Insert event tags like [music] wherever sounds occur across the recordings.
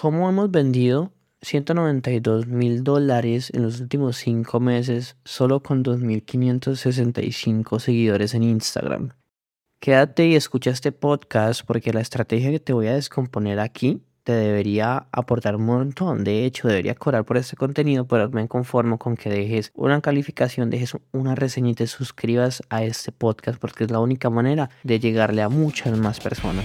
cómo hemos vendido 192 mil dólares en los últimos 5 meses solo con 2.565 seguidores en Instagram. Quédate y escucha este podcast porque la estrategia que te voy a descomponer aquí te debería aportar un montón. De hecho, debería cobrar por este contenido, pero me conformo con que dejes una calificación, dejes una reseña y te suscribas a este podcast porque es la única manera de llegarle a muchas más personas.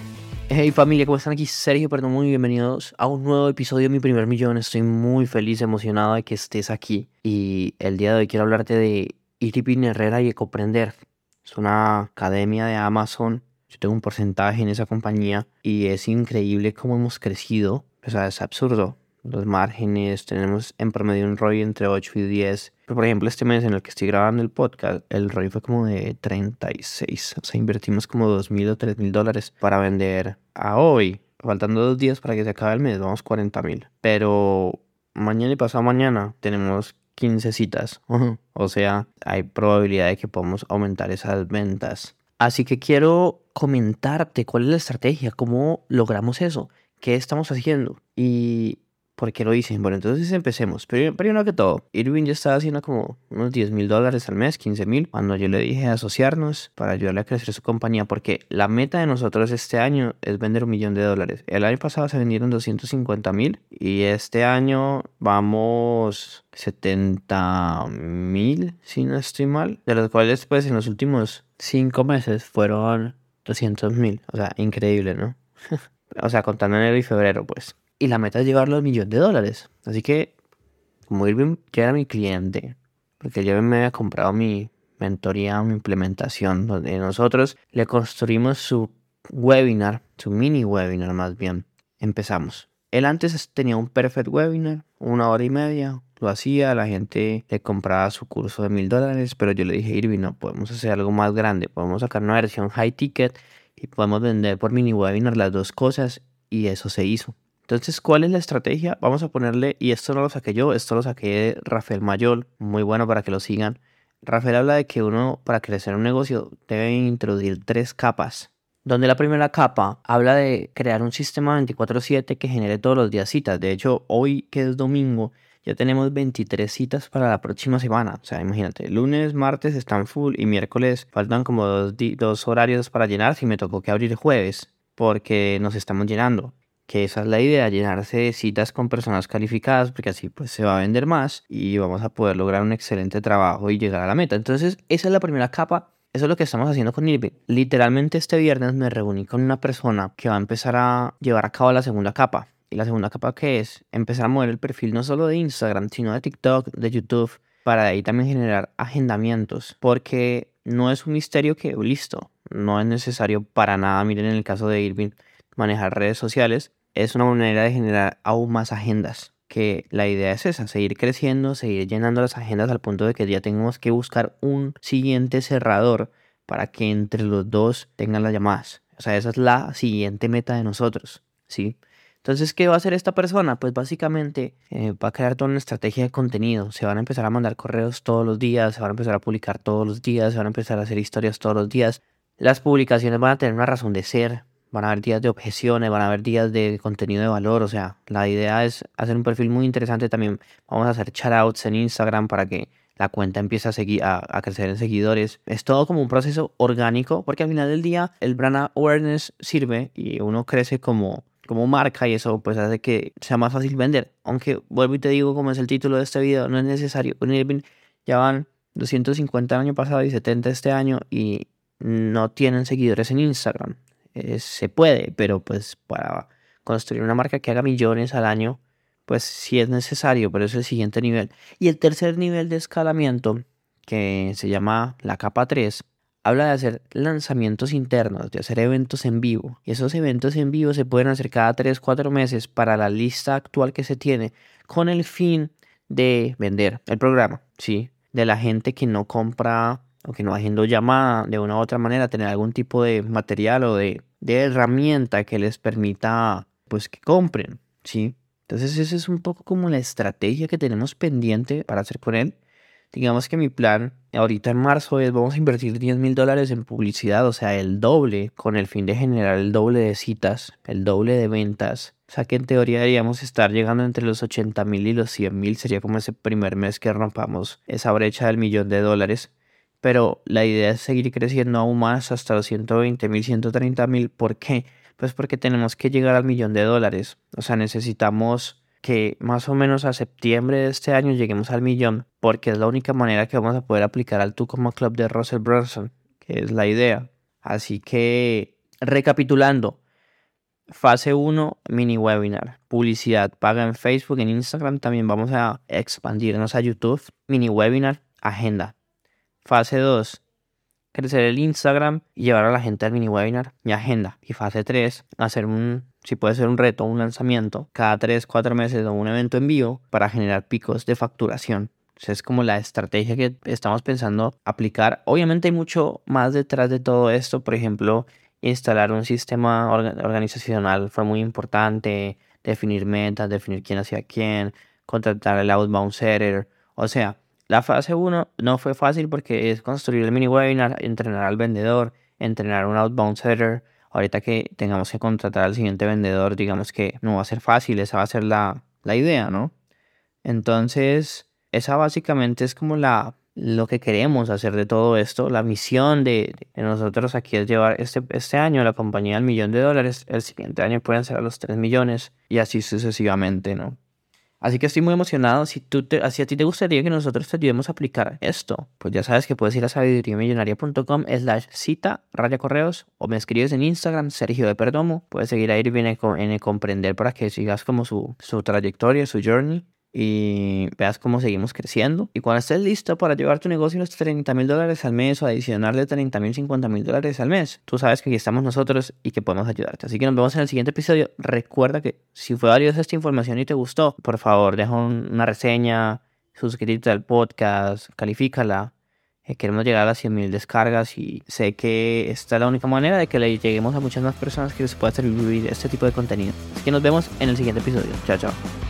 Hey familia, ¿cómo están aquí? Sergio Perdomo y bienvenidos a un nuevo episodio de Mi Primer Millón. Estoy muy feliz, emocionado de que estés aquí. Y el día de hoy quiero hablarte de Iripin Herrera y Ecoprender. Es una academia de Amazon yo tengo un porcentaje en esa compañía y es increíble cómo hemos crecido. O sea, es absurdo. Los márgenes, tenemos en promedio un ROI entre 8 y 10. Pero por ejemplo, este mes en el que estoy grabando el podcast, el ROI fue como de 36. O sea, invertimos como 2.000 o 3.000 dólares para vender a hoy. Faltando dos días para que se acabe el mes, vamos 40.000. Pero mañana y pasado mañana tenemos 15 citas. [laughs] O sea, hay probabilidad de que podamos aumentar esas ventas. Así que quiero comentarte cuál es la estrategia, cómo logramos eso, qué estamos haciendo y por qué lo dicen. Bueno, entonces empecemos. Primero, primero que todo, Irving ya estaba haciendo como unos 10 mil dólares al mes, 15 mil, cuando yo le dije asociarnos para ayudarle a crecer su compañía, porque la meta de nosotros este año es vender un millón de dólares. El año pasado se vendieron 250 mil y este año vamos 70 mil, si no estoy mal, de los cuales pues en los últimos cinco meses fueron 200 mil. O sea, increíble, ¿no? [laughs] o sea, contando enero y febrero, pues. Y la meta es llevarlo al millón de dólares. Así que, como Irving ya era mi cliente, porque ya me había comprado mi mentoría, mi implementación, donde nosotros le construimos su webinar, su mini webinar más bien. Empezamos. Él antes tenía un perfect webinar, una hora y media, lo hacía, la gente le compraba su curso de mil dólares, pero yo le dije, Irving, no, podemos hacer algo más grande, podemos sacar una versión high ticket y podemos vender por mini webinar las dos cosas y eso se hizo. Entonces, ¿cuál es la estrategia? Vamos a ponerle, y esto no lo saqué yo, esto lo saqué de Rafael Mayol, muy bueno para que lo sigan. Rafael habla de que uno, para crecer un negocio, debe introducir tres capas. Donde la primera capa habla de crear un sistema 24/7 que genere todos los días citas. De hecho, hoy que es domingo, ya tenemos 23 citas para la próxima semana. O sea, imagínate, lunes, martes están full y miércoles faltan como dos, horarios para llenar si me tocó que abrir jueves porque nos estamos llenando. Que esa es la idea, llenarse de citas con personas calificadas porque así pues se va a vender más y vamos a poder lograr un excelente trabajo y llegar a la meta. Entonces, esa es la primera capa eso es lo que estamos haciendo con Irving. Literalmente este viernes me reuní con una persona que va a empezar a llevar a cabo la segunda capa. Y la segunda capa que es empezar a mover el perfil no solo de Instagram, sino de TikTok, de YouTube, para ahí también generar agendamientos. Porque no es un misterio que, listo, no es necesario para nada, miren en el caso de Irving, manejar redes sociales. Es una manera de generar aún más agendas. Que la idea es esa, seguir creciendo, seguir llenando las agendas al punto de que ya tengamos que buscar un siguiente cerrador para que entre los dos tengan las llamadas. O sea, esa es la siguiente meta de nosotros, ¿sí? Entonces, ¿qué va a hacer esta persona? Pues básicamente eh, va a crear toda una estrategia de contenido. Se van a empezar a mandar correos todos los días, se van a empezar a publicar todos los días, se van a empezar a hacer historias todos los días. Las publicaciones van a tener una razón de ser, van a haber días de objeciones, van a haber días de contenido de valor. O sea, la idea es hacer un perfil muy interesante también. Vamos a hacer shoutouts en Instagram para que la cuenta empiece a, seguir, a, a, crecer en seguidores. Es todo como un proceso orgánico, porque al final del día el brand awareness sirve y uno crece como como marca y eso pues hace que sea más fácil vender. Aunque vuelvo y te digo como es el título de este video, no es necesario. Ya van 250 el año pasado y 70 este año y no tienen seguidores en Instagram. Eh, se puede, pero pues para construir una marca que haga millones al año, pues sí es necesario, pero es el siguiente nivel. Y el tercer nivel de escalamiento, que se llama la capa 3, habla de hacer lanzamientos internos, de hacer eventos en vivo. Y esos eventos en vivo se pueden hacer cada 3, 4 meses para la lista actual que se tiene con el fin de vender el programa, ¿sí? De la gente que no compra o que no haciendo llamada de una u otra manera, tener algún tipo de material o de, de herramienta que les permita, pues, que compren, ¿sí? Entonces esa es un poco como la estrategia que tenemos pendiente para hacer con él. Digamos que mi plan ahorita en marzo es vamos a invertir 10 mil dólares en publicidad, o sea, el doble, con el fin de generar el doble de citas, el doble de ventas. O sea que en teoría deberíamos estar llegando entre los 80 mil y los 100 mil, sería como ese primer mes que rompamos esa brecha del millón de dólares. Pero la idea es seguir creciendo aún más hasta los 120 mil, 130 mil. ¿Por qué? Pues porque tenemos que llegar al millón de dólares. O sea, necesitamos que más o menos a septiembre de este año lleguemos al millón, porque es la única manera que vamos a poder aplicar al Tucumán Club de Russell Brunson, que es la idea. Así que, recapitulando, fase 1, mini webinar, publicidad paga en Facebook, en Instagram, también vamos a expandirnos a YouTube, mini webinar, agenda. Fase 2, crecer el Instagram y llevar a la gente al mini webinar y agenda. Y fase 3, hacer un, si puede ser un reto, un lanzamiento, cada 3, 4 meses o un evento en vivo para generar picos de facturación. es como la estrategia que estamos pensando aplicar. Obviamente hay mucho más detrás de todo esto. Por ejemplo, instalar un sistema organizacional fue muy importante. Definir metas, definir quién hacía quién, contratar el outbound setter. O sea, la fase 1 no fue fácil porque es construir el mini webinar, entrenar al vendedor, entrenar un outbound setter. Ahorita que tengamos que contratar al siguiente vendedor, digamos que no va a ser fácil, esa va a ser la, idea, ¿no? Entonces, esa básicamente es como la, lo que queremos hacer de todo esto. La misión de, nosotros aquí es llevar este, este año la compañía al millón de dólares. El siguiente año pueden ser a los 3 millones y así sucesivamente, ¿no? Así que estoy muy emocionado. Si, tú te, si a ti te gustaría que nosotros te ayudemos a aplicar esto, pues ya sabes que puedes ir a sabiduriamillonaria.com slash cita, raya correos, o me escribes en Instagram, Sergio de Perdomo. Puedes seguir a Irving en, en Comprender para que sigas como su, su trayectoria, su journey y veas cómo seguimos creciendo. Y cuando estés listo para llevar tu negocio a los 30 mil dólares al mes o adicionar de 30 mil, 50 mil dólares al mes, tú sabes que aquí estamos nosotros y que podemos ayudarte. Así que nos vemos en el siguiente episodio. Recuerda que si fue valiosa esta información y te gustó, por favor, deja una reseña, suscríbete al podcast, califícala. Eh, queremos llegar a las 100 mil descargas y sé que esta es la única manera de que le lleguemos a muchas más personas que les pueda servir este tipo de contenido. Así que nos vemos en el siguiente episodio. Chao, chao.